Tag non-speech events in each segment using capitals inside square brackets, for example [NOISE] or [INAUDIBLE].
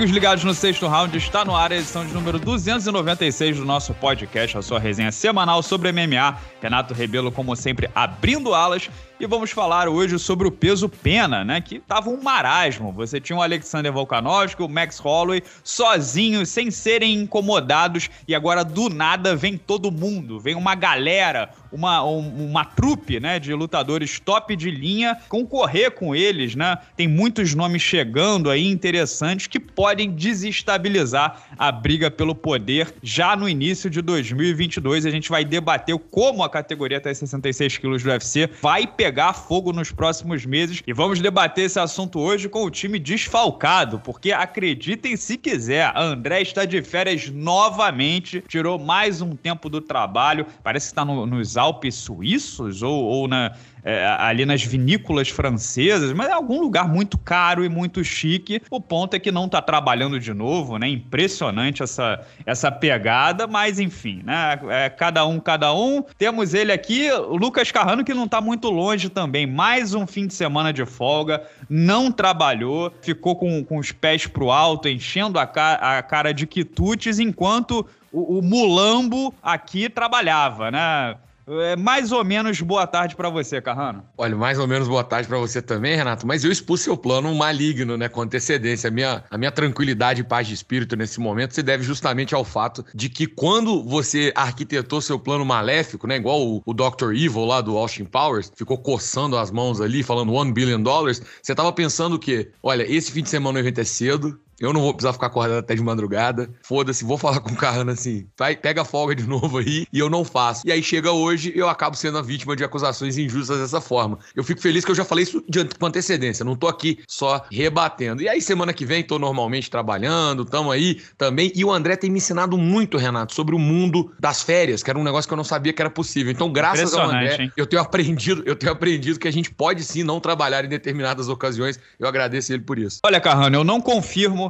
Amigos ligados no sexto round, está no ar a edição de número 296 do nosso podcast, a sua resenha semanal sobre MMA. Renato Rebelo, como sempre, abrindo alas e vamos falar hoje sobre o peso pena, né? Que tava um marasmo. Você tinha o Alexander Volkanovski, o Max Holloway, sozinhos, sem serem incomodados, e agora do nada vem todo mundo, vem uma galera, uma, um, uma trupe, né, de lutadores top de linha concorrer com eles, né? Tem muitos nomes chegando aí interessantes que podem desestabilizar a briga pelo poder já no início de 2022. A gente vai debater como a categoria até 66 quilos do UFC vai pegar pegar fogo nos próximos meses. E vamos debater esse assunto hoje com o time desfalcado, porque acreditem se quiser, André está de férias novamente, tirou mais um tempo do trabalho, parece que está no, nos Alpes suíços ou, ou na, é, ali nas vinícolas francesas, mas é algum lugar muito caro e muito chique. O ponto é que não está trabalhando de novo, né? Impressionante essa, essa pegada, mas enfim, né? É, cada um, cada um. Temos ele aqui, o Lucas Carrano, que não está muito longe também. Mais um fim de semana de folga, não trabalhou, ficou com, com os pés pro alto, enchendo a, ca a cara de quitutes, enquanto o, o Mulambo aqui trabalhava, né? É mais ou menos boa tarde para você, Carrano. Olha, mais ou menos boa tarde para você também, Renato. Mas eu expus seu plano maligno, né, com antecedência. A minha, a minha tranquilidade e paz de espírito nesse momento se deve justamente ao fato de que quando você arquitetou seu plano maléfico, né, igual o, o Dr. Evil lá do Austin Powers, ficou coçando as mãos ali, falando one billion dollars, você tava pensando o quê? Olha, esse fim de semana o evento é cedo, eu não vou precisar ficar acordado até de madrugada. Foda-se, vou falar [LAUGHS] com o Carrano assim. Vai, pega a folga de [LAUGHS] novo aí e eu não faço. E aí chega hoje eu acabo sendo a vítima de acusações injustas dessa forma. Eu fico feliz que eu já falei isso de, com antecedência. Não tô aqui só rebatendo. E aí semana que vem tô normalmente trabalhando, tamo aí também. E o André tem me ensinado muito, Renato, sobre o mundo das férias, que era um negócio que eu não sabia que era possível. Então, graças ao André, hein? eu tenho aprendido, eu tenho aprendido que a gente pode sim não trabalhar em determinadas ocasiões. Eu agradeço ele por isso. Olha, Carrano, eu não confirmo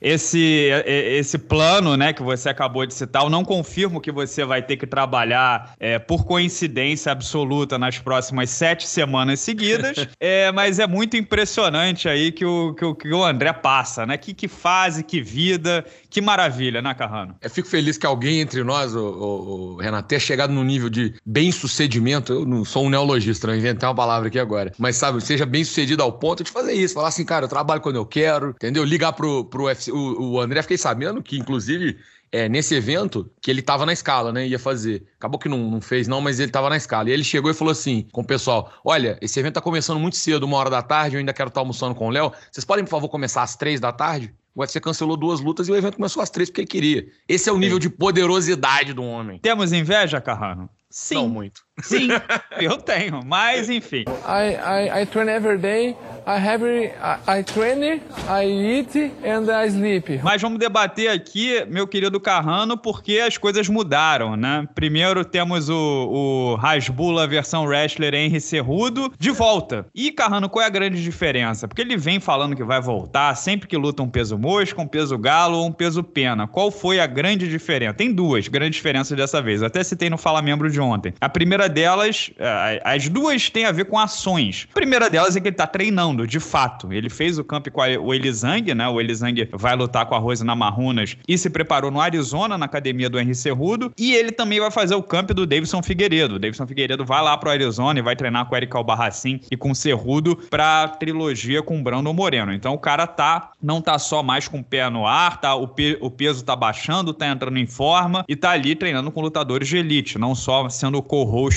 esse, esse plano né, que você acabou de citar. Eu não confirmo que você vai ter que trabalhar é, por coincidência absoluta nas próximas sete semanas seguidas, [LAUGHS] é, mas é muito impressionante aí que o, que o, que o André passa, né? Que, que fase, que vida, que maravilha, né, Carrano? Eu fico feliz que alguém entre nós, o, o, o Renato, tenha chegado no nível de bem-sucedimento. Eu não sou um neologista, não inventei uma palavra aqui agora. Mas, sabe, seja bem-sucedido ao ponto de fazer isso. Falar assim, cara, eu trabalho quando eu quero, entendeu? Ligar pro, pro UFC. O, o André, fiquei sabendo que, inclusive, é, nesse evento, que ele tava na escala, né? Ia fazer. Acabou que não, não fez, não, mas ele tava na escala. E ele chegou e falou assim com o pessoal: Olha, esse evento tá começando muito cedo, uma hora da tarde, eu ainda quero estar almoçando com o Léo. Vocês podem, por favor, começar às três da tarde? O UFC cancelou duas lutas e o evento começou às três porque ele queria. Esse é o nível de poderosidade do homem. Temos inveja, Carrano? Sim. Não muito. Sim, eu tenho, mas enfim. I, I, I train every day. I have I, I train, I eat and I sleep. Mas vamos debater aqui, meu querido Carrano, porque as coisas mudaram, né? Primeiro temos o, o Rasbula versão wrestler Henry Cerrudo de volta. E Carrano, qual é a grande diferença? Porque ele vem falando que vai voltar sempre que luta um peso mosca, um peso galo ou um peso pena. Qual foi a grande diferença? Tem duas grandes diferenças dessa vez. Até citei no Fala Membro de ontem. A primeira delas, é, as duas têm a ver com ações. A primeira delas é que ele tá treinando, de fato. Ele fez o camp com o Elisang, né? O Elisang vai lutar com a Rose Namarrunas e se preparou no Arizona, na academia do Henry Cerrudo. E ele também vai fazer o camp do Davidson Figueiredo. O Davidson Figueiredo vai lá pro Arizona e vai treinar com o Eric Albarracin e com o Cerrudo pra trilogia com o Brandon Moreno. Então o cara tá, não tá só mais com o pé no ar, tá? O, pe o peso tá baixando, tá entrando em forma e tá ali treinando com lutadores de elite, não só sendo o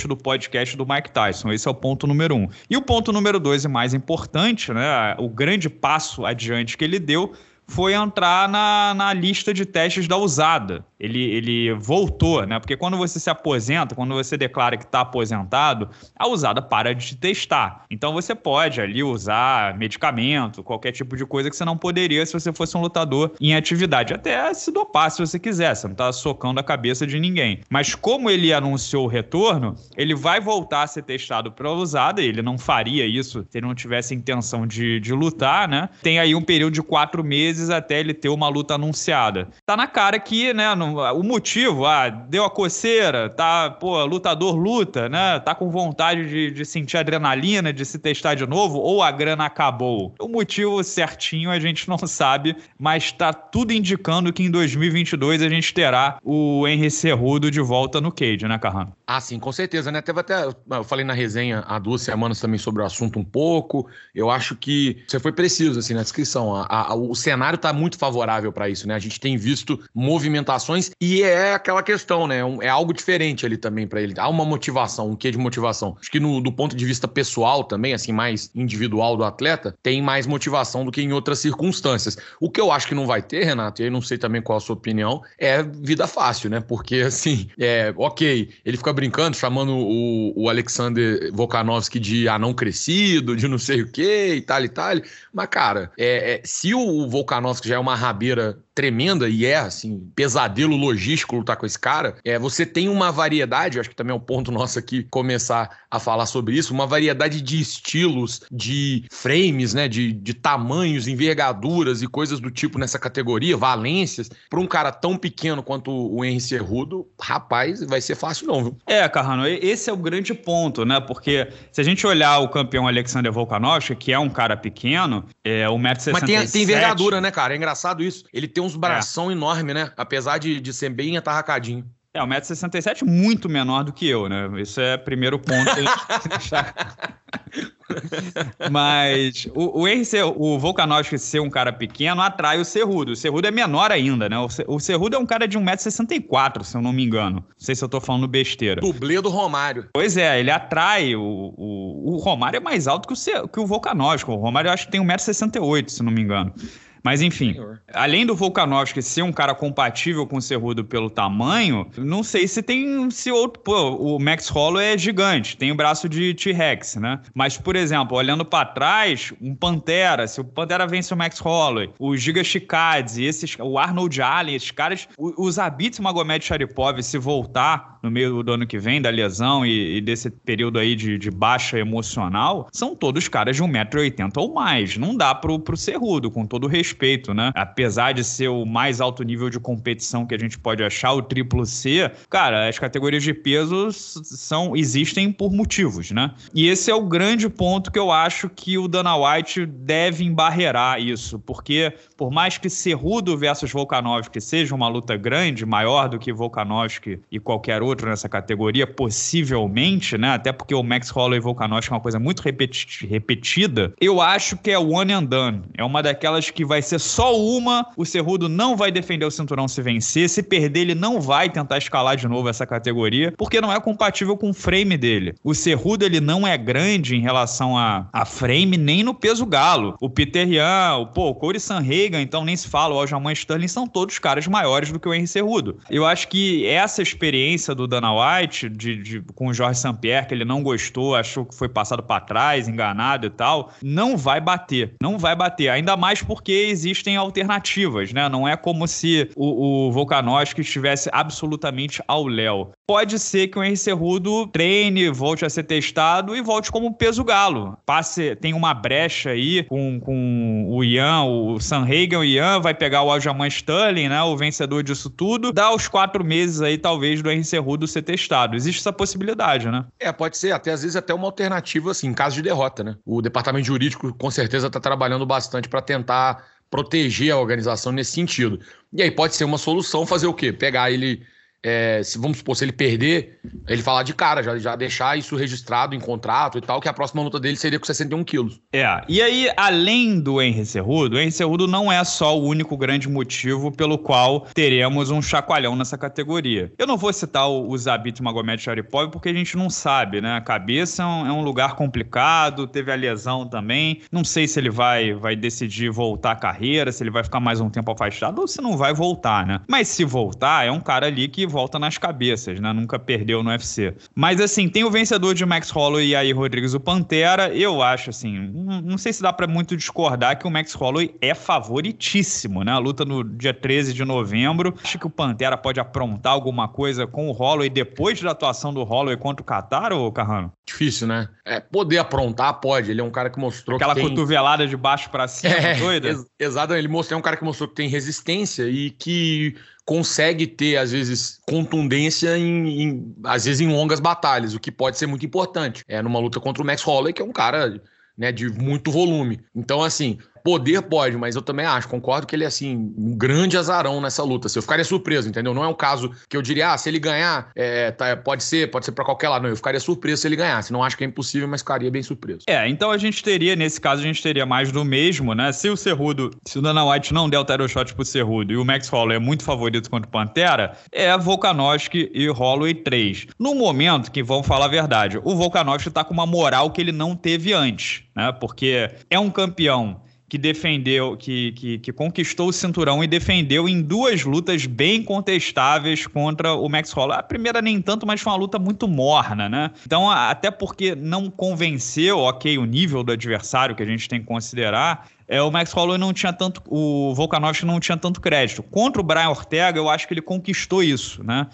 co-host do podcast do Mike Tyson. Esse é o ponto número um. E o ponto número dois, e mais importante, né? O grande passo adiante que ele deu foi entrar na, na lista de testes da usada ele, ele voltou, né? Porque quando você se aposenta, quando você declara que está aposentado, a usada para de te testar. Então você pode ali usar medicamento, qualquer tipo de coisa que você não poderia se você fosse um lutador em atividade. Até se dopar se você quiser, você não está socando a cabeça de ninguém. Mas como ele anunciou o retorno, ele vai voltar a ser testado para usada, ele não faria isso se ele não tivesse intenção de, de lutar, né? Tem aí um período de quatro meses até ele ter uma luta anunciada. Tá na cara que, né, não O motivo, ah, deu a coceira, tá, pô, lutador luta, né? Tá com vontade de, de sentir adrenalina, de se testar de novo, ou a grana acabou. O motivo certinho a gente não sabe, mas tá tudo indicando que em 2022 a gente terá o Henry Cerrudo de volta no Cage, né, Carrano? Ah, sim, com certeza, né? Teve até. Eu falei na resenha há duas semanas também sobre o assunto um pouco. Eu acho que você foi preciso, assim, na descrição. A, a, o cenário tá muito favorável para isso, né? A gente tem visto movimentações e é aquela questão, né? É algo diferente ali também para ele. Há uma motivação, um quê de motivação. Acho que no, do ponto de vista pessoal também, assim, mais individual do atleta, tem mais motivação do que em outras circunstâncias. O que eu acho que não vai ter, Renato, e aí não sei também qual a sua opinião, é vida fácil, né? Porque, assim, é, ok, ele fica brincando, chamando o, o Alexander Volkanovski de anão crescido, de não sei o quê e tal e tal. Mas, cara, é, é, se o Volkanovski já é uma rabeira tremenda e é, assim, pesadelo logístico lutar com esse cara, é, você tem uma variedade, acho que também é um ponto [LAUGHS] nosso aqui começar a falar sobre isso, uma variedade de estilos, de frames, né, de, de tamanhos, envergaduras e coisas do tipo nessa categoria, valências, para um cara tão pequeno quanto o Henry Cerrudo, rapaz, vai ser fácil não, viu? É, Carrano, esse é o grande ponto, né, porque se a gente olhar o campeão Alexander Volkanovski, que é um cara pequeno, é 1,67m... Mas tem, tem envergadura, né, cara? É engraçado isso. Ele tem uns bração é. enorme, né? Apesar de, de ser bem atarracadinho. É, 1,67m muito menor do que eu, né? Isso é primeiro ponto. [LAUGHS] [LAUGHS] Mas o, o, ser, o Volkanovski ser um cara pequeno atrai o Cerrudo. O Cerrudo é menor ainda, né? O, Cerrudo é um cara de 1,64m, se eu não me engano. Não sei se eu tô falando besteira. Dublê do Romário. Pois é, ele atrai. O, o, o Romário é mais alto que o, que o Volkanovski. O Romário eu acho que tem 1,68m, se não me engano. Mas enfim, além do Volkanovski ser um cara compatível com o Cerrudo pelo tamanho, não sei se tem se outro, pô, o Max Holloway é gigante, tem o braço de T-Rex, né? Mas por exemplo, olhando para trás, um Pantera, se o Pantera vence o Max Holloway, o Giga Chikadze, esses, o Arnold Allen, esses caras, os Abits Magomed Sharipov se voltar no meio do ano que vem da lesão e, e desse período aí de, de, baixa emocional, são todos caras de 1,80m ou mais. Não dá pro, pro Cerrudo, com todo respeito respeito, né? Apesar de ser o mais alto nível de competição que a gente pode achar, o triplo C, cara, as categorias de peso são existem por motivos, né? E esse é o grande ponto que eu acho que o Dana White deve embarrear isso, porque por mais que Cerrudo versus Volkanovski seja uma luta grande, maior do que Volkanovski e qualquer outro nessa categoria, possivelmente, né? Até porque o Max Holloway e Volkanovski é uma coisa muito repetida, eu acho que é one and done. É uma daquelas que vai vai ser só uma. O Cerrudo não vai defender o cinturão se vencer. Se perder, ele não vai tentar escalar de novo essa categoria, porque não é compatível com o frame dele. O Cerrudo, ele não é grande em relação a, a frame, nem no peso galo. O Peter Yan, o, pô, o Corey Sanhagen, então nem se fala, o Aljamain Sterling, são todos caras maiores do que o Henry Cerrudo. Eu acho que essa experiência do Dana White, de, de com o Jorge St-Pierre, que ele não gostou, achou que foi passado para trás, enganado e tal, não vai bater. Não vai bater. Ainda mais porque existem alternativas, né? Não é como se o, o Volkanovski estivesse absolutamente ao léu. Pode ser que o Henry Cerrudo treine, volte a ser testado e volte como peso galo. Passe, tem uma brecha aí com, com o Ian, o Sanhagen, o Ian vai pegar o Aljamain Sterling, né? O vencedor disso tudo. Dá os quatro meses aí, talvez, do Henry Cerrudo ser testado. Existe essa possibilidade, né? É, pode ser. Até às vezes até uma alternativa, assim, em caso de derrota, né? O departamento jurídico com certeza está trabalhando bastante para tentar proteger a organização nesse sentido. E aí pode ser uma solução fazer o quê? Pegar ele é, se, vamos supor, se ele perder, ele falar de cara, já, já deixar isso registrado em contrato e tal, que a próxima luta dele seria com 61 quilos. É, e aí, além do Henry Cerrudo, o Henry Cerrudo não é só o único grande motivo pelo qual teremos um chacoalhão nessa categoria. Eu não vou citar o, Zabit Magomed Sharipov porque a gente não sabe, né? A cabeça é um, é um, lugar complicado, teve a lesão também, não sei se ele vai, vai decidir voltar à carreira, se ele vai ficar mais um tempo afastado ou se não vai voltar, né? Mas se voltar, é um cara ali que volta nas cabeças, né? Nunca perdeu no UFC. Mas assim, tem o vencedor de Max Holloway e aí Rodrigues, o Pantera. Eu acho assim, não, não sei se dá para muito discordar que o Max Holloway é favoritíssimo, né? A luta no dia 13 de novembro. Acho que o Pantera pode aprontar alguma coisa com o Holloway depois da atuação do Holloway contra o Qatar, ou Carrano? Difícil, né? É, poder aprontar pode. Ele é um cara que mostrou Aquela que tem... cotovelada de baixo para cima, [LAUGHS] é, doida? Ex exato, ele mostrou, é um cara que mostrou que tem resistência e que consegue ter, às vezes, contundência em, em, às vezes, em longas batalhas, o que pode ser muito importante. É numa luta contra o Max Holloway, que é um cara né, de muito volume. Então, assim, Poder pode, mas eu também acho, concordo que ele é assim, um grande azarão nessa luta. Se eu ficaria surpreso, entendeu? Não é um caso que eu diria, ah, se ele ganhar, é, tá, pode ser, pode ser para qualquer lado. Não, eu ficaria surpreso se ele ganhasse. Não acho que é impossível, mas ficaria bem surpreso. É, então a gente teria, nesse caso, a gente teria mais do mesmo, né? Se o Cerrudo, se o Dana White não der o title shot pro Cerrudo e o Max Holloway é muito favorito contra o Pantera, é Volkanovski e Holloway 3. No momento que, vamos falar a verdade, o Volkanovski tá com uma moral que ele não teve antes, né? Porque é um campeão que defendeu, que, que, que, conquistou o cinturão e defendeu em duas lutas bem contestáveis contra o Max Holloway. A primeira nem tanto, mas foi uma luta muito morna, né? Então, até porque não convenceu, ok, o nível do adversário que a gente tem que considerar, é, o Max Holloway não tinha tanto, o Volkanovski não tinha tanto crédito. Contra o Brian Ortega, eu acho que ele conquistou isso, né?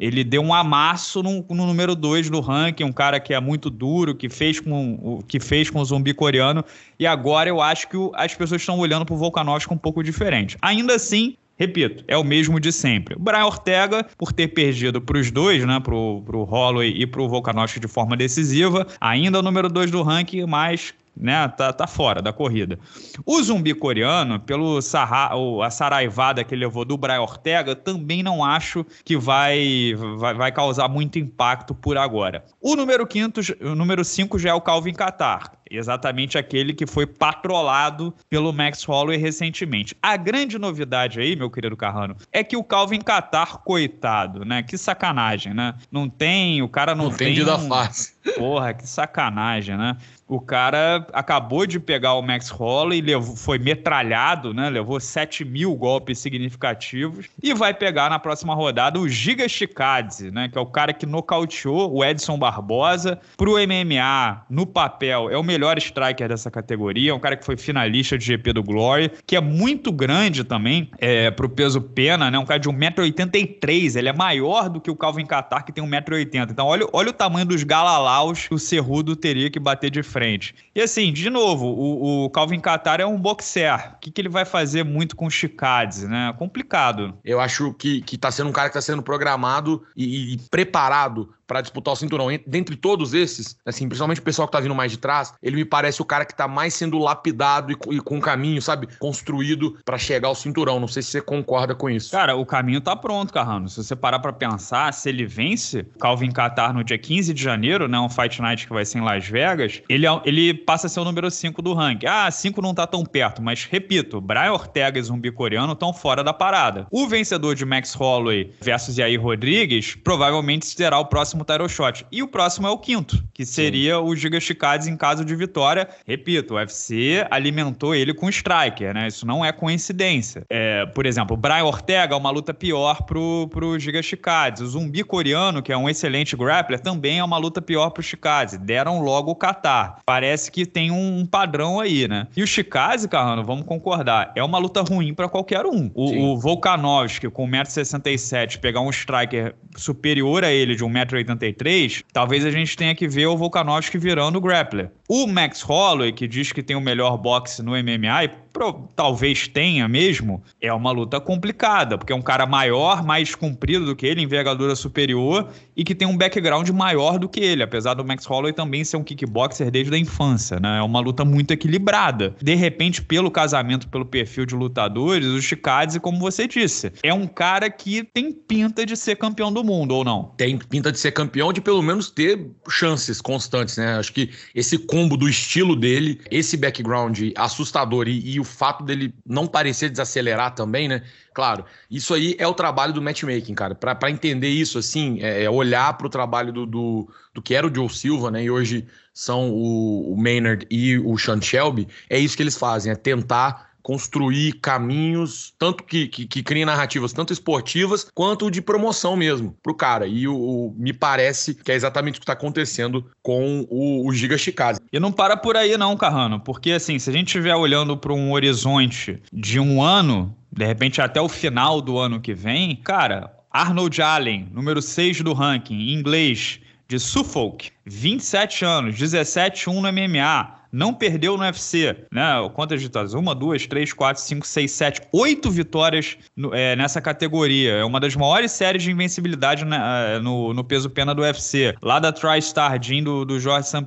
Ele deu um amasso no, no número 2 do ranking, um cara que é muito duro, que fez com, que fez com o zumbi coreano, e agora eu acho que o, as pessoas estão olhando para o Volkanovski um pouco diferente. Ainda assim, repito, é o mesmo de sempre. O Brian Ortega, por ter perdido para os dois, né, pro, pro Holloway e pro Volkanovski de forma decisiva, ainda é o número 2 do ranking, mas né? Tá, tá fora da corrida. O zumbi coreano, pelo sarra, a saraivada que ele levou do Brian Ortega, também não acho que vai, vai, vai causar muito impacto por agora. O número 5 o número 5 já é o Calvin Qatar, exatamente aquele que foi patrolado pelo Max Holloway recentemente. A grande novidade aí, meu querido Carrano, é que o Calvin Qatar, coitado, né? Que sacanagem, né? Não tem, o cara não, não tem. Tem um... face. [LAUGHS] Porra, que sacanagem, né? O cara acabou de pegar o Max Holloway, levou, foi metralhado, né? Levou 7 mil golpes significativos e vai pegar na próxima rodada o Giga Chikadze, né? Que é o cara que nocauteou o Edson Barbosa pro MMA no papel. É o melhor striker dessa categoria, é um cara que foi finalista de GP do Glory, que é muito grande também é, pro peso pena, né? Um cara de 1,83m, ele é maior do que o Calvin Qatar, que tem 1,80m. Então olha, olha o tamanho dos galalaus que o Cerrudo teria que bater de frente. E assim, de novo, o, o Calvin Qatar é um boxer. O que, que ele vai fazer muito com o Chicades, né? Complicado. Eu acho que, que tá sendo um cara que tá sendo programado e, e preparado para disputar o cinturão. Dentre todos esses, assim, principalmente o pessoal que tá vindo mais de trás, ele me parece o cara que tá mais sendo lapidado e, e com um caminho, sabe, construído para chegar ao cinturão. Não sei se você concorda com isso. Cara, o caminho tá pronto, Carrano. Se você parar para pensar, se ele vence Calvin Qatar no dia 15 de janeiro, né, um Fight Night que vai ser em Las Vegas, ele, é ele passa a ser o número 5 do ranking. Ah, 5 não tá tão perto, mas repito, Brian Ortega e Zumbi Coreano estão fora da parada. O vencedor de Max Holloway versus Yair Rodrigues provavelmente será o próximo próximo title shot. E o próximo é o quinto, que seria Sim. o Giga Chikadze em caso de vitória. Repito, o UFC alimentou ele com striker, né? Isso não é coincidência. É, por exemplo, o Brian Ortega é uma luta pior pro, pro Giga Chikadze. O zumbi coreano, que é um excelente grappler, também é uma luta pior pro Chikadze. Deram logo o Qatar. Parece que tem um, um padrão aí, né? E o Chikadze, Carrano, vamos concordar, é uma luta ruim para qualquer um. O, o Volkanovski, com 1,67m, pegar um striker superior a ele de 1,80m 83, talvez a gente tenha que ver o Volkanovski virando o grappler. O Max Holloway, que diz que tem o melhor boxe no MMA, e pro, talvez tenha mesmo, é uma luta complicada, porque é um cara maior, mais comprido do que ele, envergadura superior, e que tem um background maior do que ele, apesar do Max Holloway também ser um kickboxer desde a infância, né? É uma luta muito equilibrada. De repente, pelo casamento, pelo perfil de lutadores, o Chikadze, como você disse, é um cara que tem pinta de ser campeão do mundo, ou não? Tem pinta de ser campeão, de pelo menos ter chances constantes, né? Acho que esse combo do estilo dele, esse background assustador e, e o fato dele não parecer desacelerar também, né? Claro, isso aí é o trabalho do matchmaking, cara. Para entender isso, assim, é, é olhar para o trabalho do, do, do, que era o Joe Silva, né? E hoje são o, o Maynard e o Sean Shelby. É isso que eles fazem, é tentar construir caminhos, tanto que, que, que criem narrativas tanto esportivas quanto de promoção mesmo pro cara. E o, o me parece que é exatamente o que está acontecendo com o, o Giga Chicase. E não para por aí não, Carrano, porque assim, se a gente estiver olhando para um horizonte de um ano, de repente até o final do ano que vem, cara, Arnold Allen, número 6 do ranking, em inglês, de Suffolk, 27 anos, 17-1 no MMA, não perdeu no UFC, né? Quantas vitórias? Uma, duas, três, quatro, cinco, seis, sete, oito vitórias no, é, nessa categoria. É uma das maiores séries de invencibilidade né, no, no peso pena do UFC. Lá da TriStar Gym do, do Jorge St.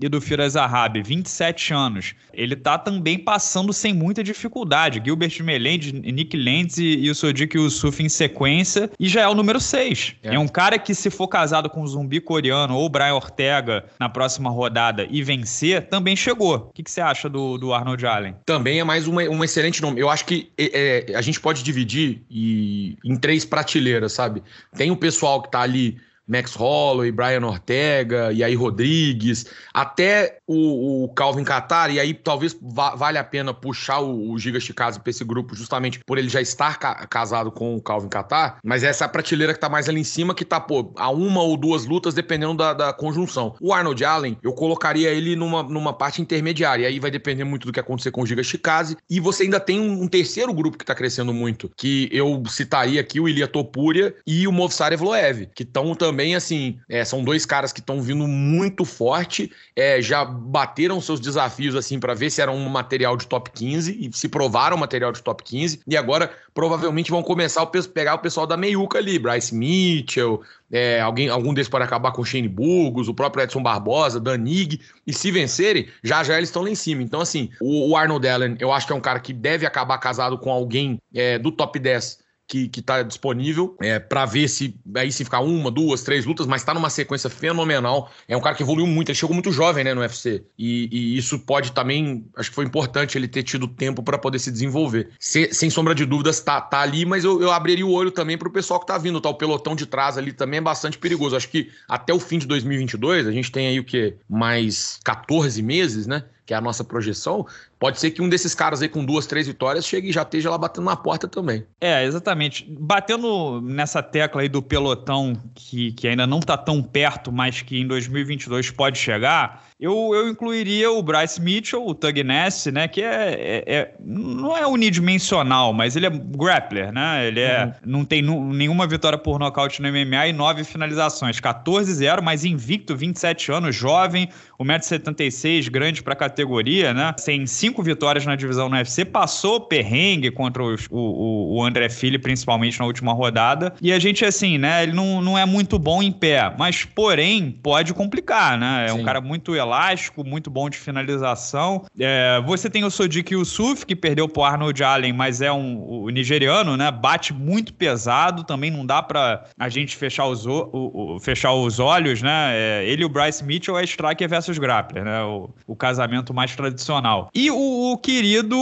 E do Firas Arrabi, 27 anos. Ele tá também passando sem muita dificuldade. Gilbert Melende, Nick Lentz e, e o Sodiq Yusuf em sequência, e já é o número 6. É. é. um cara que, se for casado com um zumbi coreano ou Brian Ortega na próxima rodada e vencer, também chegou. O que, que você acha do, do Arnold Allen? Também é mais uma, um excelente nome. Eu acho que é, é, a gente pode dividir e, em três prateleiras, sabe? Tem o pessoal que tá ali Max Holloway, Brian Ortega, e aí Rodrigues, até o, o Calvin Qatar, e aí talvez va valha a pena puxar o, o Giga Chikaze para esse grupo, justamente por ele já estar ca casado com o Calvin Qatar, mas essa é prateleira que tá mais ali em cima, que tá, pô, a uma ou duas lutas, dependendo da, da conjunção. O Arnold Allen, eu colocaria ele numa, numa parte intermediária, e aí vai depender muito do que acontecer com o Giga Chikaze, e você ainda tem um, um terceiro grupo que tá crescendo muito, que eu citaria aqui o Ilia Topuria e o Movsar Evloev, que estão também também, assim, é, são dois caras que estão vindo muito forte, é, já bateram seus desafios, assim, para ver se era um material de top 15 e se provaram material de top 15, e agora provavelmente vão começar a pegar o pessoal da meiuca ali, Bryce Mitchell, é, alguém, algum desses pode acabar com o Shane Burgos, o próprio Edson Barbosa, Danig, e se vencerem, já já eles estão lá em cima. Então, assim, o, o, Arnold Allen, eu acho que é um cara que deve acabar casado com alguém é, do top 10 que, que tá disponível é, para ver se aí se ficar uma, duas, três lutas, mas tá numa sequência fenomenal. É um cara que evoluiu muito, ele chegou muito jovem, né, no UFC. E, e isso pode também, acho que foi importante ele ter tido tempo para poder se desenvolver. Se, sem sombra de dúvidas, tá, tá ali, mas eu, eu abriria o olho também pro pessoal que tá vindo, tá? O pelotão de trás ali também é bastante perigoso. Acho que até o fim de 2022, a gente tem aí o que? Mais 14 meses, né? que é a nossa projeção, pode ser que um desses caras aí com duas, três vitórias chegue e já esteja lá batendo na porta também. É, exatamente. Batendo nessa tecla aí do pelotão que, que ainda não está tão perto, mas que em 2022 pode chegar, eu, eu incluiria o Bryce Mitchell, o Tug Ness, né? Que é, é, é, não é unidimensional, mas ele é grappler, né? Ele é, uhum. não tem nenhuma vitória por nocaute no MMA e nove finalizações. 14-0, mas invicto, 27 anos, jovem, 1,76m, grande para categoria, né? Tem cinco vitórias na divisão no UFC, passou perrengue contra os, o, o André Fili, principalmente na última rodada. E a gente, assim, né? Ele não, não é muito bom em pé, mas porém pode complicar, né? É Sim. um cara muito elástico, muito bom de finalização. É, você tem o Sodiq Yusuf, que perdeu pro Arnold Allen, mas é um o nigeriano, né? Bate muito pesado, também não dá para a gente fechar os, o, o, fechar os olhos, né? É, ele e o Bryce Mitchell é striker versus grappler, né? O, o casamento mais tradicional. E o, querido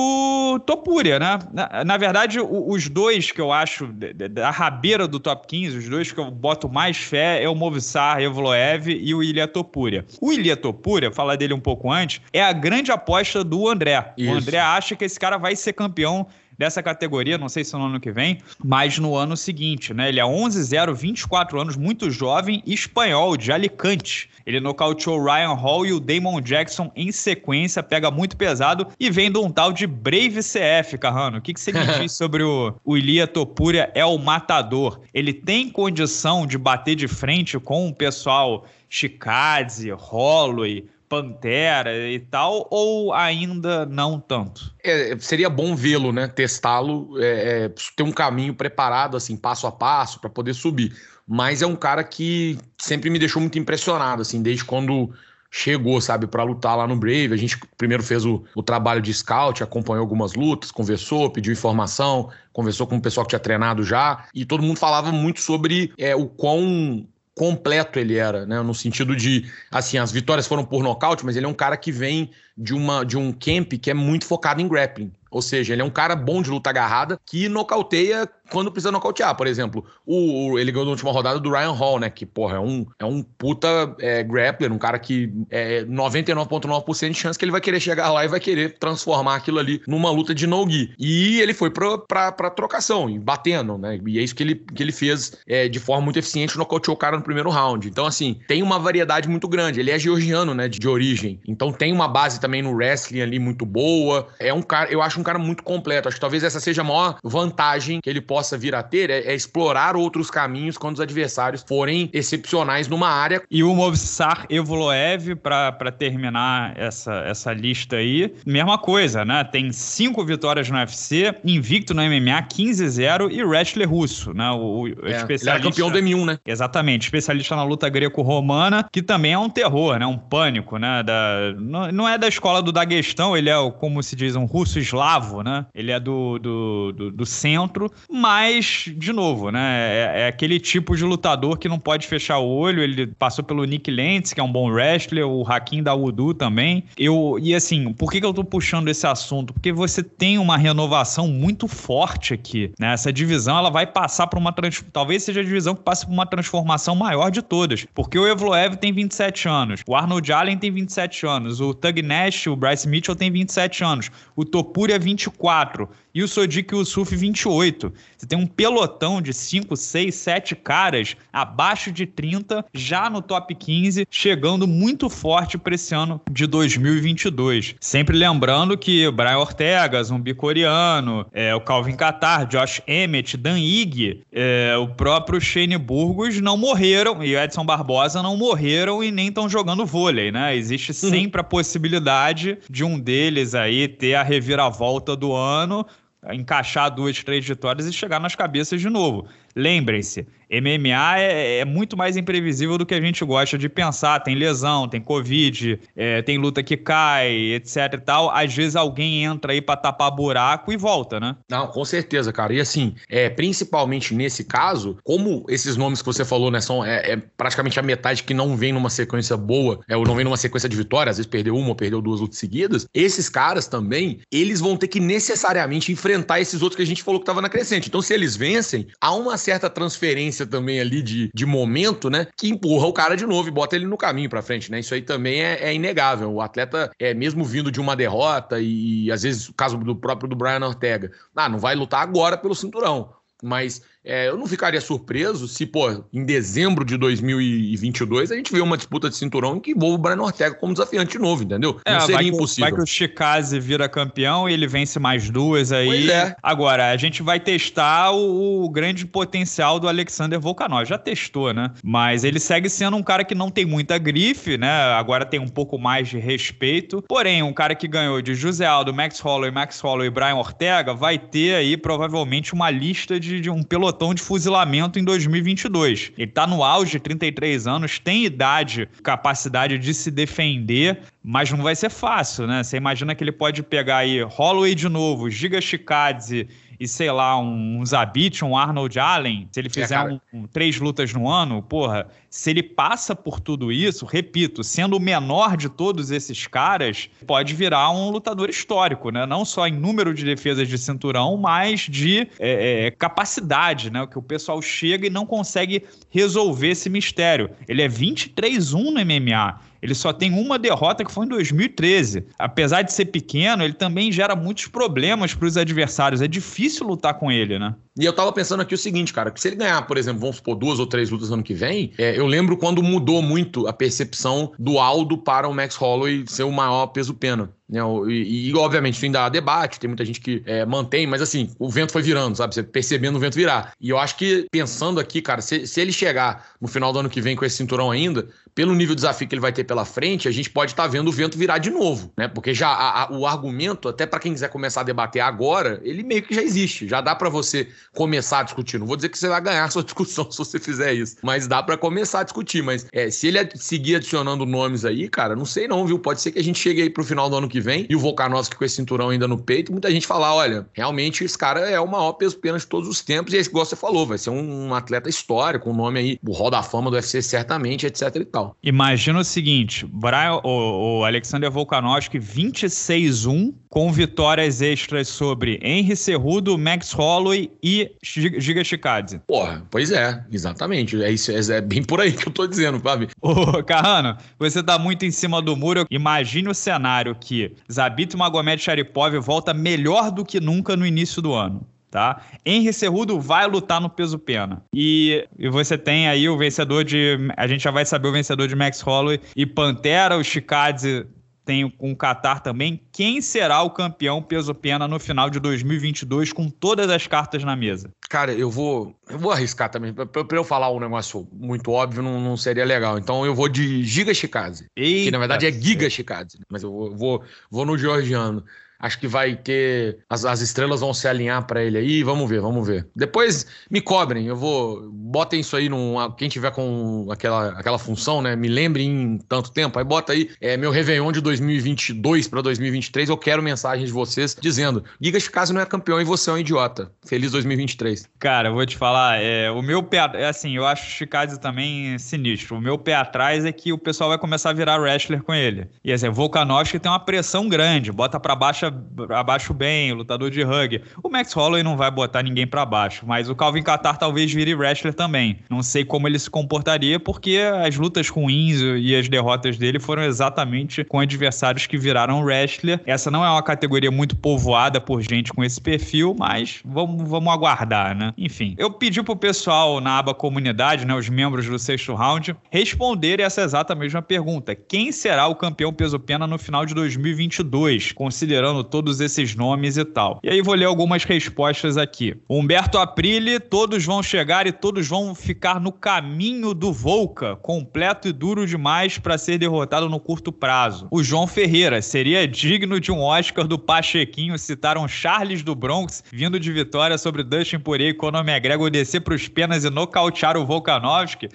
Topuria, né? Na, na verdade, os dois que eu acho da rabeira do top 15, os dois que eu boto mais fé é o Movistar Evloev e o Ilya Topuria. O Ilya Topuria falar dele um pouco antes, é a grande aposta do André. Isso. O André acha que esse cara vai ser campeão dessa categoria, não sei se no ano que vem, mas no ano seguinte, né? Ele é 11-0, 24 anos, muito jovem, espanhol, de Alicante. Ele nocauteou Ryan Hall e o Damon Jackson em sequência, pega muito pesado e vem de um tal de Brave CF, Carrano. O que, que você me [LAUGHS] diz sobre o, o Ilia Topuria é o matador? Ele tem condição de bater de frente com o pessoal Chikadze, Holloway, Pantera e tal, ou ainda não tanto? É, seria bom vê-lo, né? Testá-lo, é, é, ter um caminho preparado, assim, passo a passo, para poder subir. Mas é um cara que sempre me deixou muito impressionado, assim, desde quando chegou, sabe, para lutar lá no Brave. A gente primeiro fez o, o, trabalho de scout, acompanhou algumas lutas, conversou, pediu informação, conversou com o pessoal que tinha treinado já, e todo mundo falava muito sobre é, o quão completo ele era, né? No sentido de, assim, as vitórias foram por nocaute, mas ele é um cara que vem de, uma, de um camp que é muito focado em grappling. Ou seja, ele é um cara bom de luta agarrada que nocauteia quando precisa nocautear. Por exemplo, o, o, ele ganhou na última rodada do Ryan Hall, né? Que, porra, é um, é um puta é, grappler, um cara que é 99,9% de chance que ele vai querer chegar lá e vai querer transformar aquilo ali numa luta de no-gi. E ele foi pra, pra, pra trocação, batendo, né? E é isso que ele, que ele fez é, de forma muito eficiente, nocauteou o cara no primeiro round. Então, assim, tem uma variedade muito grande. Ele é georgiano, né? De, de origem. Então tem uma base também no wrestling ali muito boa. É um cara, eu acho acho um cara muito completo. Acho que talvez essa seja a maior vantagem que ele possa vir a ter, é, é explorar outros caminhos quando os adversários forem excepcionais numa área. E o Movsar Evoloev, para terminar essa, essa lista aí, mesma coisa, né? Tem cinco vitórias no UFC, invicto no MMA, 15-0 e wrestler russo, né? O, o é, especialista... Ele era campeão do M1, né? Exatamente, especialista na luta greco-romana, que também é um terror, né? Um pânico, né? Da... Não, é da escola do Daguestão, ele é, como se diz, um russo eslavo, né? Ele é do, do, do, do centro, mas, de novo, né? É, é, aquele tipo de lutador que não pode fechar o olho. Ele passou pelo Nick Lentz, que é um bom wrestler, o Hakim da Udu também. Eu, e assim, por que, que eu tô puxando esse assunto? Porque você tem uma renovação muito forte aqui, né? Essa divisão, ela vai passar por uma... Talvez seja a divisão que passe por uma transformação maior de todas. Porque o Evloev tem 27 anos, o Arnold Allen tem 27 anos, o Tug Nash, o Bryce Mitchell tem 27 anos, o Topuria 24 e o Sodiq Yusuf 28. Você tem um pelotão de 5, 6, 7 caras abaixo de 30, já no top 15, chegando muito forte para esse ano de 2022. Sempre lembrando que o Brian Ortega, Zumbi Coreano, é, o Calvin Qatar, Josh Emmett, Dan Ig, é, o próprio Shane Burgos não morreram, e o Edson Barbosa não morreram e nem estão jogando vôlei, né? Existe uhum. sempre a possibilidade de um deles aí ter a reviravolta do ano encaixar duas, três vitórias e chegar nas cabeças de novo. Lembrem-se, MMA é, é, muito mais imprevisível do que a gente gosta de pensar. Tem lesão, tem Covid, é, tem luta que cai, etc e tal. Às vezes alguém entra aí para tapar buraco e volta, né? Não, com certeza, cara. E assim, é, principalmente nesse caso, como esses nomes que você falou, né, são é, é praticamente a metade que não vem numa sequência boa, é, ou não vem numa sequência de vitórias, às vezes perdeu uma ou perdeu duas lutas seguidas, esses caras também, eles vão ter que necessariamente enfrentar esses outros que a gente falou que tava na crescente. Então, se eles vencem, há uma certa transferência também ali de, de momento, né? Que empurra o cara de novo e bota ele no caminho para frente, né? Isso aí também é, é, inegável. O atleta, é mesmo vindo de uma derrota, e, e às vezes o caso do próprio do Brian Ortega, ah, não vai lutar agora pelo cinturão. Mas é, eu não ficaria surpreso se, pô, em dezembro de 2022 a gente vê uma disputa de cinturão que envolve o Brian Ortega como desafiante de novo, entendeu? É, não seria vai impossível. Que, vai que o Chikaze vira campeão e ele vence mais duas aí. Pois é. Agora, a gente vai testar o, o grande potencial do Alexander Volkanov. Já testou, né? Mas ele segue sendo um cara que não tem muita grife, né? Agora tem um pouco mais de respeito. Porém, um cara que ganhou de José Aldo, Max Holloway, Max Holloway e Brian Ortega vai ter aí provavelmente uma lista de, de um pelotão pelotão de fuzilamento em 2022. Ele está no auge, 33 anos, tem idade, capacidade de se defender, mas não vai ser fácil, né? Você imagina que ele pode pegar aí Holloway de novo, Giga Chikadze e, sei lá, um, um Zabit, um Arnold Allen, se ele é, fizer é, um, um, três lutas no ano, porra, se ele passa por tudo isso, repito, sendo o menor de todos esses caras, pode virar um lutador histórico, né? Não só em número de defesas de cinturão, mas de é, é, capacidade, né? Que o pessoal chega e não consegue resolver esse mistério. Ele é 23-1 no MMA. Ele só tem uma derrota que foi em 2013. Apesar de ser pequeno, ele também gera muitos problemas para os adversários. É difícil lutar com ele, né? E eu tava pensando aqui o seguinte, cara, que se ele ganhar, por exemplo, vamos supor, duas ou três lutas ano que vem, é, eu lembro quando mudou muito a percepção do Aldo para o Max Holloway ser o maior peso-pena. Né? E, e, obviamente, fim da debate, tem muita gente que é, mantém, mas assim, o vento foi virando, sabe? Você percebendo o vento virar. E eu acho que, pensando aqui, cara, se, se ele chegar no final do ano que vem com esse cinturão ainda, pelo nível de desafio que ele vai ter pela frente, a gente pode estar tá vendo o vento virar de novo, né? Porque já a, a, o argumento, até para quem quiser começar a debater agora, ele meio que já existe. Já dá para você começar a discutir. Não vou dizer que você vai ganhar [LAUGHS] sua discussão se você fizer isso, mas dá para começar a discutir. Mas é, se ele seguir adicionando nomes aí, cara, não sei não, viu? Pode ser que a gente chegue aí pro final do ano que vem e o Volkanovski com esse cinturão ainda no peito, muita gente falar, olha, realmente esse cara é o maior peso pena de todos os tempos e é igual você falou, vai ser um, um atleta histórico, um nome aí, o Hall da Fama do UFC certamente, etc e tal. Imagina o seguinte, Brian, o, o Alexander Volkanovski 26-1 com vitórias extras sobre Henry Cerrudo, Max Holloway e Giga Chikadze. Porra, pois é, exatamente. É isso, é, é bem por aí que eu tô dizendo, Fábio. Ô, Carrano, você tá muito em cima do muro. Imagine o cenário que Zabit Magomed Sharipov volta melhor do que nunca no início do ano. Tá? Henry Cerrudo vai lutar no peso pena. E, e você tem aí o vencedor de. A gente já vai saber o vencedor de Max Holloway e Pantera, o Chikadze tem com o Qatar também. Quem será o campeão peso-pena no final de 2022 com todas as cartas na mesa? Cara, eu vou, eu vou arriscar também. Pra eu falar um negócio muito óbvio, não, não seria legal. Então eu vou de Giga Chikaze. Que na verdade é Giga Chikaze. Mas eu vou, vou, vou no georgiano. Acho que vai ter. As, as estrelas vão se alinhar para ele aí. Vamos ver, vamos ver. Depois me cobrem. Eu vou. Botem isso aí num. Quem tiver com aquela, aquela função, né? Me lembrem em tanto tempo. Aí bota aí é, meu Réveillon de 2022 para 2023. Eu quero mensagens de vocês dizendo: Giga caso não é campeão e você é um idiota. Feliz 2023. Cara, eu vou te falar. É, o meu pé. É assim, eu acho Chicago também sinistro. O meu pé atrás é que o pessoal vai começar a virar wrestler com ele. E assim, Volkanovski tem uma pressão grande. Bota para baixo abaixo bem, lutador de rugby. O Max Holloway não vai botar ninguém para baixo, mas o Calvin Qatar talvez vire wrestler também. Não sei como ele se comportaria, porque as lutas ruins e as derrotas dele foram exatamente com adversários que viraram wrestler. Essa não é uma categoria muito povoada por gente com esse perfil, mas vamos, vamos aguardar, né? Enfim, eu pedi pro pessoal na aba comunidade, né, os membros do sexto round, responderem essa exata mesma pergunta. Quem será o campeão peso-pena no final de 2022, considerando todos esses nomes e tal. E aí vou ler algumas respostas aqui. Humberto Aprile, todos vão chegar e todos vão ficar no caminho do Volca, completo e duro demais para ser derrotado no curto prazo. O João Ferreira, seria digno de um Oscar do Pachequinho citar um Charles do Bronx vindo de vitória sobre Dustin Poirier e Conor McGregor descer para os penas e nocautear o Volkanovski.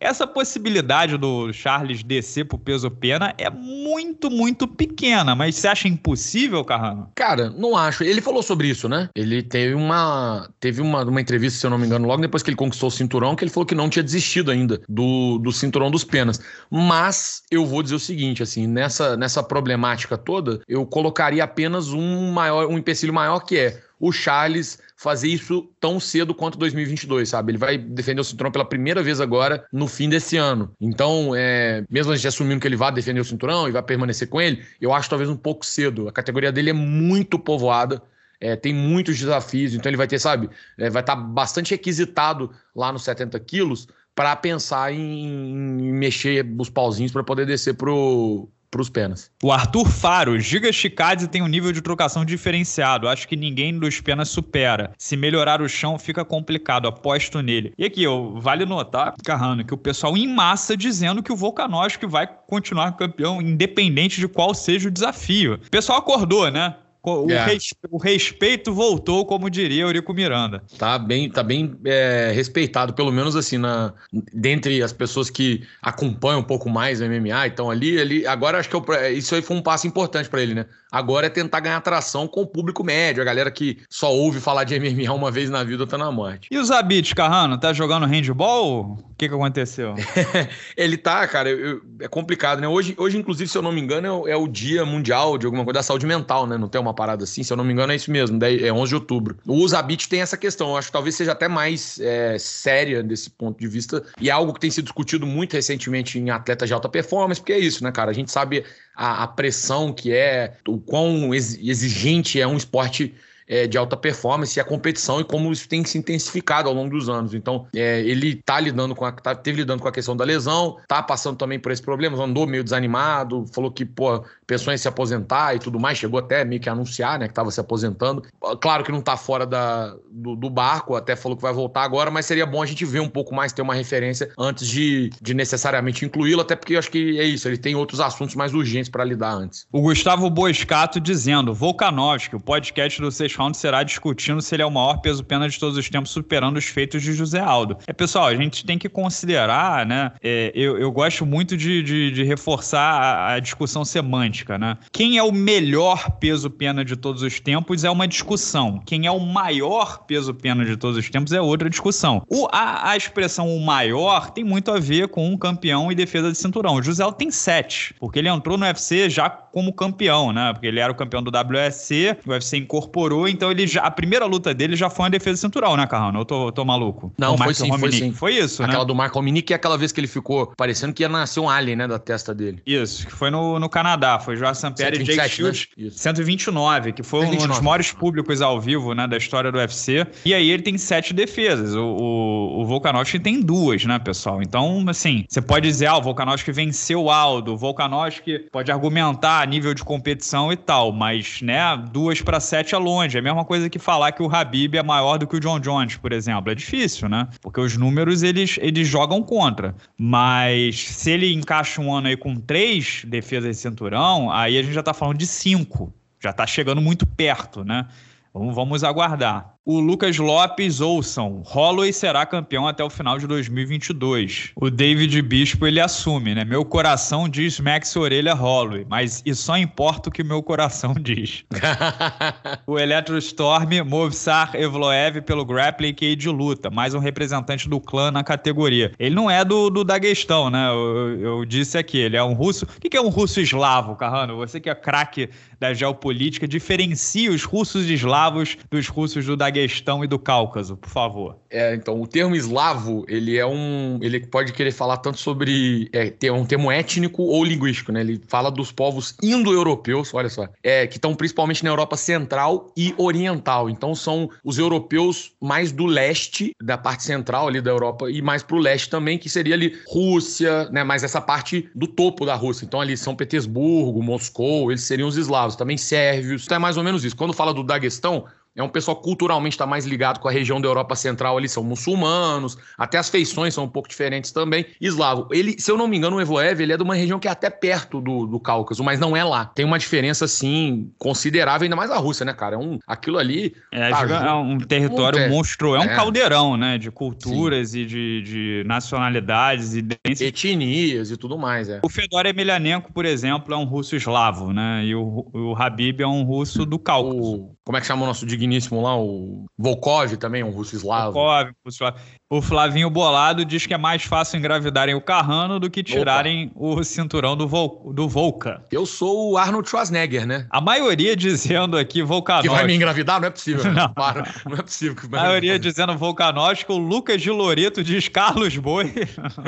Essa possibilidade do Charles descer pro peso pena é muito, muito pequena, mas você acha impossível, Carlos? Carrano? Cara, não acho. Ele falou sobre isso, né? Ele teve uma teve uma, uma entrevista, se eu não me engano, logo depois que ele conquistou o cinturão, que ele falou que não tinha desistido ainda do, do cinturão dos penas. Mas eu vou dizer o seguinte, assim, nessa, nessa problemática toda, eu colocaria apenas um maior, um empecilho maior que é o Charles fazer isso tão cedo quanto 2022, sabe? Ele vai defender o cinturão pela primeira vez agora no fim desse ano. Então, é, mesmo a gente assumindo que ele vai defender o cinturão e vai permanecer com ele, eu acho talvez um pouco cedo. A categoria dele é muito povoada. É, tem muitos desafios, então ele vai ter, sabe, é, vai estar tá bastante requisitado lá nos 70 quilos para pensar em, em, mexer os pauzinhos para poder descer pro, para os penas. O Arthur Faro, Giga Chicadze tem um nível de trocação diferenciado. Acho que ninguém dos penas supera. Se melhorar o chão, fica complicado. Aposto nele. E aqui, eu, vale notar, Carrano, que o pessoal em massa dizendo que o Volkanovski vai continuar campeão, independente de qual seja o desafio. O pessoal acordou, né? O, é. o, respeito voltou, como diria Eurico Miranda. Tá bem, tá bem é, respeitado, pelo menos assim, na, dentre as pessoas que acompanham um pouco mais o MMA, então ali, ali agora acho que eu, isso aí foi um passo importante para ele, né? Agora é tentar ganhar atração com o público médio, a galera que só ouve falar de MMA uma vez na vida tá na morte. E o Zabit, Carrano, tá jogando handball? O que que aconteceu? [LAUGHS] ele tá, cara, eu, é complicado, né? Hoje, hoje, inclusive, se eu não me engano, é o, é o dia mundial de alguma coisa da saúde mental, né? Não tem uma parada assim, se eu não me engano é isso mesmo, é 11 de outubro. O Zabit tem essa questão, eu acho que talvez seja até mais é, séria desse ponto de vista, e é algo que tem sido discutido muito recentemente em atletas de alta performance, porque é isso, né, cara? A gente sabe a, a pressão que é, o quão exigente é um esporte é, de alta performance e a competição e como isso tem se intensificado ao longo dos anos. Então, é, ele tá lidando com a, tá, teve lidando com a questão da lesão, tá passando também por esse problema, andou meio desanimado, falou que, pô, pensou em se aposentar e tudo mais, chegou até meio que a anunciar, né, que tava se aposentando. Claro que não tá fora da, do, do, barco, até falou que vai voltar agora, mas seria bom a gente ver um pouco mais, ter uma referência antes de, de necessariamente incluí-lo, até porque eu acho que é isso, ele tem outros assuntos mais urgentes para lidar antes. O Gustavo Boscato dizendo, Volkanovski, o podcast do Sexto Round será discutindo se ele é o maior peso-pena de todos os tempos, superando os feitos de José Aldo. É, pessoal, a gente tem que considerar, né, é, eu, eu gosto muito de, de, de reforçar a, a discussão semântica né? Quem é o melhor peso-pena de todos os tempos é uma discussão. Quem é o maior peso-pena de todos os tempos é outra discussão. O, a, a expressão o maior tem muito a ver com um campeão e defesa de cinturão. O José tem sete, porque ele entrou no UFC já como campeão, né? Porque ele era o campeão do WSC, o UFC incorporou então ele já, a primeira luta dele já foi uma defesa de cinturão, né, Carrano? Eu tô, tô maluco. Não, foi sim, foi sim. Foi isso, aquela né? Aquela do Marco Rominick é aquela vez que ele ficou parecendo que ia nascer um alien, né, da testa dele. Isso, que foi no, no Canadá. Foi João Sampere e Jake Shields. Né? 129, que foi 129. um dos maiores públicos ao vivo, né, da história do UFC. E aí ele tem sete defesas. O, o, o Volkanovski tem duas, né, pessoal? Então, assim, você pode dizer, ah, o Volkanovski venceu o Aldo, o Volkanovski pode argumentar a nível de competição e tal, mas, né, duas para sete é longe. É a mesma coisa que falar que o Habib é maior do que o John Jones, por exemplo. É difícil, né? Porque os números, eles, eles jogam contra. Mas se ele encaixa um ano aí com três defesas de cinturão, aí a gente já tá falando de cinco. Já tá chegando muito perto, né? Vamos, vamos aguardar. O Lucas Lopes, ouçam, Holloway será campeão até o final de 2022. O David Bispo, ele assume, né? Meu coração diz Max Orelha Holloway, mas e só importa o que meu coração [LAUGHS] diz. [LAUGHS] o Electrostorm, Movsar Evloev pelo grappling que de luta, mais um representante do clã na categoria. Ele não é do, do Daguestão, né? Eu, eu, disse aqui, ele é um russo. O que é um russo eslavo, Carrano? Você que é craque da geopolítica, diferencia os russos eslavos dos russos do Daguestão Daguestão e do Cáucaso, por favor. É, então, o termo eslavo, ele é um. Ele pode querer falar tanto sobre. É, um termo étnico ou linguístico, né? Ele fala dos povos indo-europeus, olha só, é, que estão principalmente na Europa Central e Oriental. Então, são os europeus mais do leste, da parte central ali da Europa, e mais pro leste também, que seria ali Rússia, né? Mais essa parte do topo da Rússia. Então, ali São Petersburgo, Moscou, eles seriam os eslavos, também sérvios. Então, é mais ou menos isso. Quando fala do Daguestão, é um pessoal culturalmente está mais ligado com a região da Europa Central ali, são muçulmanos, até as feições são um pouco diferentes também. Eslavo, ele, se eu não me engano, o Evoev, ele é de uma região que é até perto do, do Cáucaso, mas não é lá. Tem uma diferença, assim, considerável, ainda mais a Rússia, né, cara? É um, aquilo ali... É, tá, é um território é, monstruoso, é um é. caldeirão, né, de culturas Sim. e de, de nacionalidades e... Etnias e tudo mais, é. O Fedor Emelianenko, por exemplo, é um russo eslavo, né, e o, o Habib é um russo do Cáucaso. O, como é que chama o nosso digníssimo lá, o Volkov também, um russo eslavo. Volkov, russo eslavo. O Flavinho Bolado diz que é mais fácil engravidarem o Carrano do que tirarem Opa. o cinturão do, Vol do Volca. Eu sou o Arnold Schwarzenegger, né? A maioria dizendo aqui Volcanovski. Que vai me engravidar? Não é possível. [LAUGHS] Não, Para. não é possível. Que a maioria dizendo Volcanovski, o Lucas de Loreto diz Carlos Boi.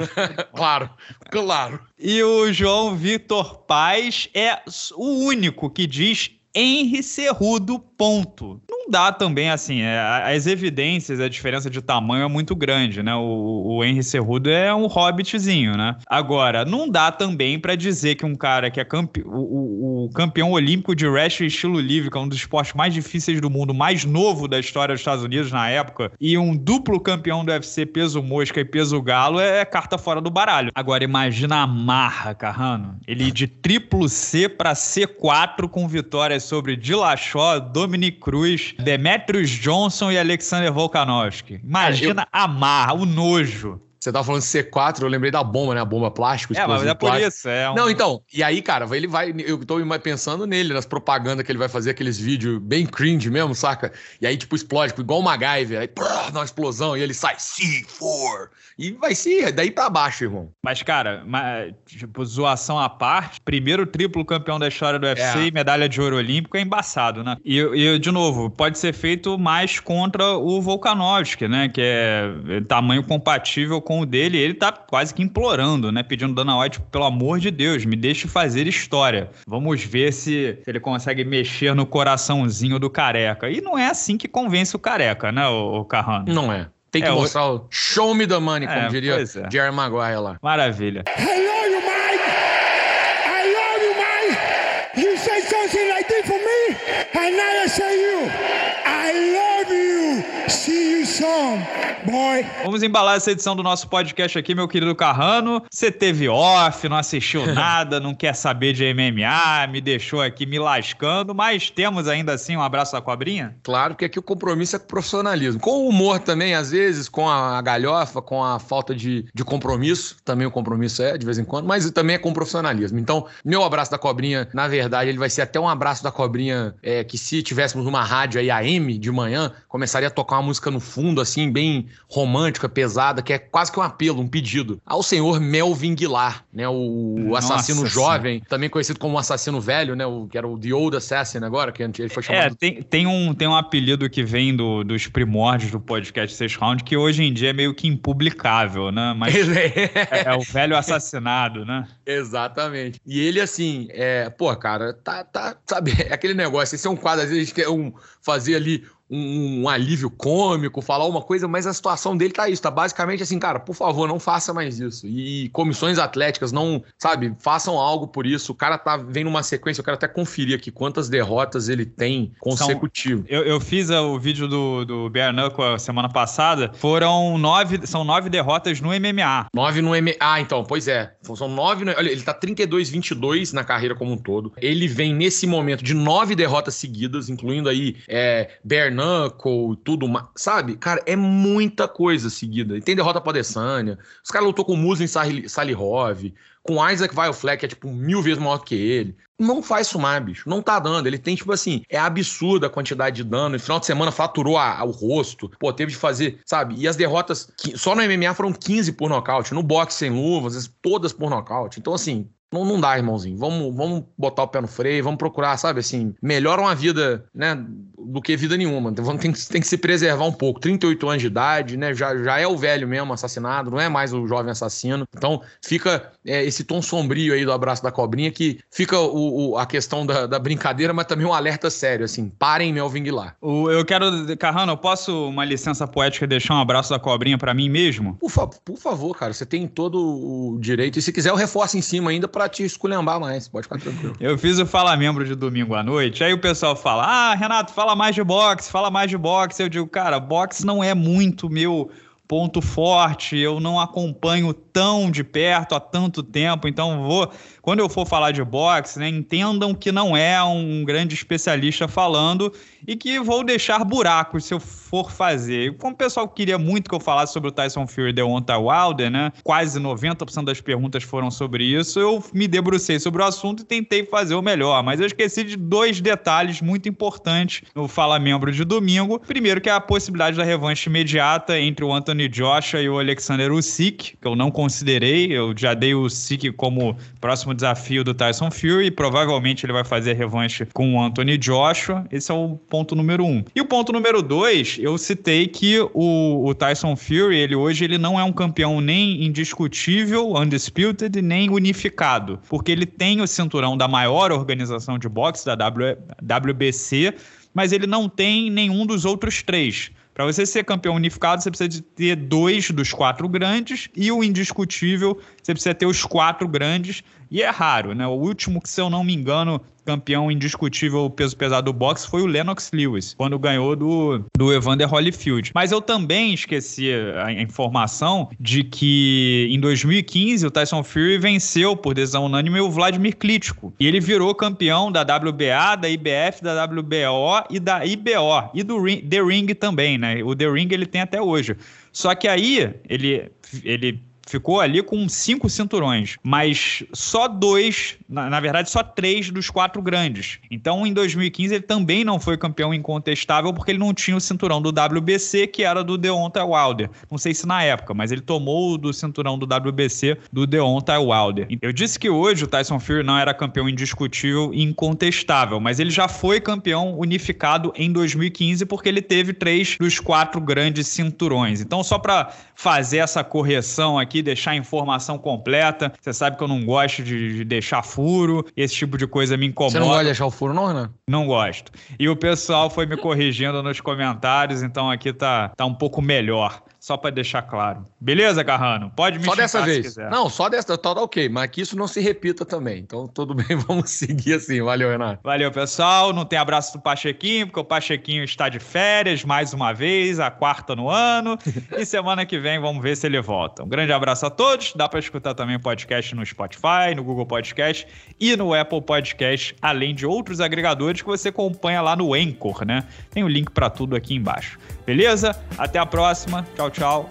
[LAUGHS] claro, claro. E o João Vitor Paz é o único que diz Henry Cerrudo, ponto. Não dá também, assim, é, as evidências, a diferença de tamanho é muito grande, né? O, o Henry Cerrudo é um hobbitzinho, né? Agora, não dá também para dizer que um cara que é campe... o, o, o, campeão olímpico de wrestling estilo livre, que é um dos esportes mais difíceis do mundo, mais novo da história dos Estados Unidos na época, e um duplo campeão do UFC peso mosca e peso galo, é carta fora do baralho. Agora, imagina a marra, Carrano. Ele de triplo C para C4 com vitórias sobre Dillashaw, Dominic Cruz, Demetrius Johnson e Alexander Volkanovski. Imagina eu... a marra, o nojo. Você tava falando C4, eu lembrei da bomba, né? A bomba plástica. É, mas é por isso. É um... Não, então, e aí, cara, ele vai. Eu tô pensando nele, nas propagandas que ele vai fazer, aqueles vídeos bem cringe mesmo, saca? E aí, tipo, explode, tipo, igual o MacGyver. Aí, prrr, dá uma explosão e ele sai C4. E vai ser daí pra baixo, irmão. Mas, cara, tipo, zoação à parte, primeiro triplo campeão da história do UFC é. e medalha de ouro olímpico é embaçado, né? E, e, de novo, pode ser feito mais contra o Volkanovski, né? Que é tamanho compatível com o dele. Ele tá quase que implorando, né? Pedindo Dana White, pelo amor de Deus, me deixe fazer história. Vamos ver se, ele consegue mexer no coraçãozinho do careca. E não é assim que convence o careca, né, o, o Carrano? Não é. Tem que é, mostrar o show me the money, como é, diria é. Jerry Maguire lá. Maravilha. You, Mike! I love you, Mike! You say something like this for me, and now I say you. I love you! See you soon, boy! Vamos embalar essa edição do nosso podcast aqui, meu querido Carrano. Você teve off, não assistiu [LAUGHS] nada, não quer saber de MMA, me deixou aqui me lascando, mas temos ainda assim um abraço da cobrinha? Claro, porque aqui o compromisso é com profissionalismo. Com o humor também, às vezes, com a galhofa, com a falta de, de compromisso, também o compromisso é, de vez em quando, mas também é com profissionalismo. Então, meu abraço da cobrinha, na verdade, ele vai ser até um abraço da cobrinha é, que se tivéssemos uma rádio aí AM de manhã, começaria a tocar uma música no fundo, assim, bem romântica, pesada, que é quase que um apelo, um pedido ao senhor Melvin Guilar. né? O, assassino jovem, sim. também conhecido como assassino velho, né? O, que era o The Old Assassin agora, que ele foi chamado. É, tem, tem, um, tem um apelido que vem do, dos primórdios do podcast Six Round, que hoje em dia é meio que impublicável, né? Mas é, é o velho assassinado, né? Exatamente. E ele, assim, é, pô, cara, tá, tá, sabe, [LAUGHS] é aquele negócio, esse é um quadro, às vezes a gente quer um, fazer ali um, um, alívio cômico, falar uma coisa, mas a situação dele tá isso, tá basicamente assim, cara, por favor, não faça mais isso. E comissões atléticas não, sabe, façam algo por isso. O cara tá vendo uma sequência, eu quero até conferir aqui quantas derrotas ele tem consecutivo. São, eu, eu, fiz o vídeo do, do Bear Knuckle semana passada, foram nove, são nove derrotas no MMA. Nove no MMA, ah, então, pois é, são nove, no... olha, ele tá 32-22 na carreira como um todo. Ele vem nesse momento de nove derrotas seguidas, incluindo aí é, Bear Knuckle e tudo mais. Sabe? Cara, é muita coisa seguida. E tem derrota pra Adesanya. Os caras lutou com o Muslin Salihov, com Isaac Viofleck, que é tipo mil vezes maior que ele. Não faz sumar, bicho. Não tá dando. Ele tem, tipo assim, é absurda a quantidade de dano. No final de semana faturou a, a, o rosto. Pô, teve de fazer, sabe? E as derrotas, só no MMA foram 15 por nocaute. No boxe sem luvas, todas por nocaute. Então, assim, não, não dá, irmãozinho. Vamos, vamos botar o pé no freio, vamos procurar, sabe, assim, melhora uma vida, né, do que vida nenhuma. Então, tem, tem que se preservar um pouco. 38 anos de idade, né, já, já é o velho mesmo assassinado, não é mais o jovem assassino. Então, fica é, esse tom sombrio aí do abraço da cobrinha que fica o, o a questão da, da, brincadeira, mas também um alerta sério, assim, parem Melvin lá. O, eu quero, Carrano, eu posso, uma licença poética, deixar um abraço da cobrinha para mim mesmo? Por, fa por favor, cara, você tem todo o direito. E se quiser, eu reforço em cima ainda para te esculhambar mais, pode ficar tranquilo. Eu fiz o Fala Membro de domingo à noite, aí o pessoal fala: Ah, Renato, fala mais de boxe, fala mais de boxe. Eu digo, cara, boxe não é muito meu ponto forte, eu não acompanho tão de perto há tanto tempo, então vou quando eu for falar de boxe, né, entendam que não é um grande especialista falando e que vou deixar buracos se eu for fazer. Como o pessoal queria muito que eu falasse sobre o Tyson Fury e Deontay Wilder, né? Quase 90% das perguntas foram sobre isso. Eu me debrucei sobre o assunto e tentei fazer o melhor, mas eu esqueci de dois detalhes muito importantes no Fala Membro de domingo. Primeiro que é a possibilidade da revanche imediata entre o Anthony Joshua e o Alexander Usyk, que eu não considerei. Eu já dei o Usyk como próximo desafio do Tyson Fury. Provavelmente ele vai fazer revanche com o Anthony Joshua. Esse é o ponto número um. E o ponto número dois, eu citei que o, o Tyson Fury, ele hoje ele não é um campeão nem indiscutível, undisputed, nem unificado, porque ele tem o cinturão da maior organização de boxe, da w, WBC, mas ele não tem nenhum dos outros três. Para você ser campeão unificado, você precisa de ter dois dos quatro grandes e o indiscutível, você precisa ter os quatro grandes. E é raro, né? O último que, se eu não me engano, campeão indiscutível peso pesado do boxe foi o Lennox Lewis, quando ganhou do, do Evander Holyfield. Mas eu também esqueci a informação de que em 2015 o Tyson Fury venceu por decisão unânime o Vladimir Klitschko. E ele virou campeão da WBA, da IBF, da WBO e da IBO. E do Ring, The Ring também, né? O The Ring ele tem até hoje. Só que aí ele, ele ficou ali com cinco cinturões, mas só dois, na, na, verdade, só três dos quatro grandes. Então, em 2015, ele também não foi campeão incontestável porque ele não tinha o cinturão do WBC, que era do Deontay Wilder. Não sei se na época, mas ele tomou do cinturão do WBC do Deontay Wilder. Eu disse que hoje o Tyson Fury não era campeão indiscutível e incontestável, mas ele já foi campeão unificado em 2015 porque ele teve três dos quatro grandes cinturões. Então, só para fazer essa correção aqui, aqui, deixar a informação completa. Você sabe que eu não gosto de, de deixar furo, esse tipo de coisa me incomoda. Você não gosta de deixar o furo, não, Renan? Não gosto. E o pessoal foi me corrigindo nos comentários, então aqui tá, tá um pouco melhor. Só para deixar claro. Beleza, Carrano? Pode me Só dessa vez. Não, só dessa. Tá, tá ok, mas que isso não se repita também. Então, tudo bem, [LAUGHS] vamos seguir assim. Valeu, Renato. Valeu, pessoal. Não tem abraço do Pachequinho, porque o Pachequinho está de férias mais uma vez, a quarta no ano. e [LAUGHS] semana que vem vamos ver se ele volta. Um grande abraço a todos. Dá para escutar também o podcast no Spotify, no Google Podcast e no Apple Podcast, além de outros agregadores que você acompanha lá no Anchor, né? Tem o link para tudo aqui embaixo. Beleza? Até a próxima. Tchau, tchau.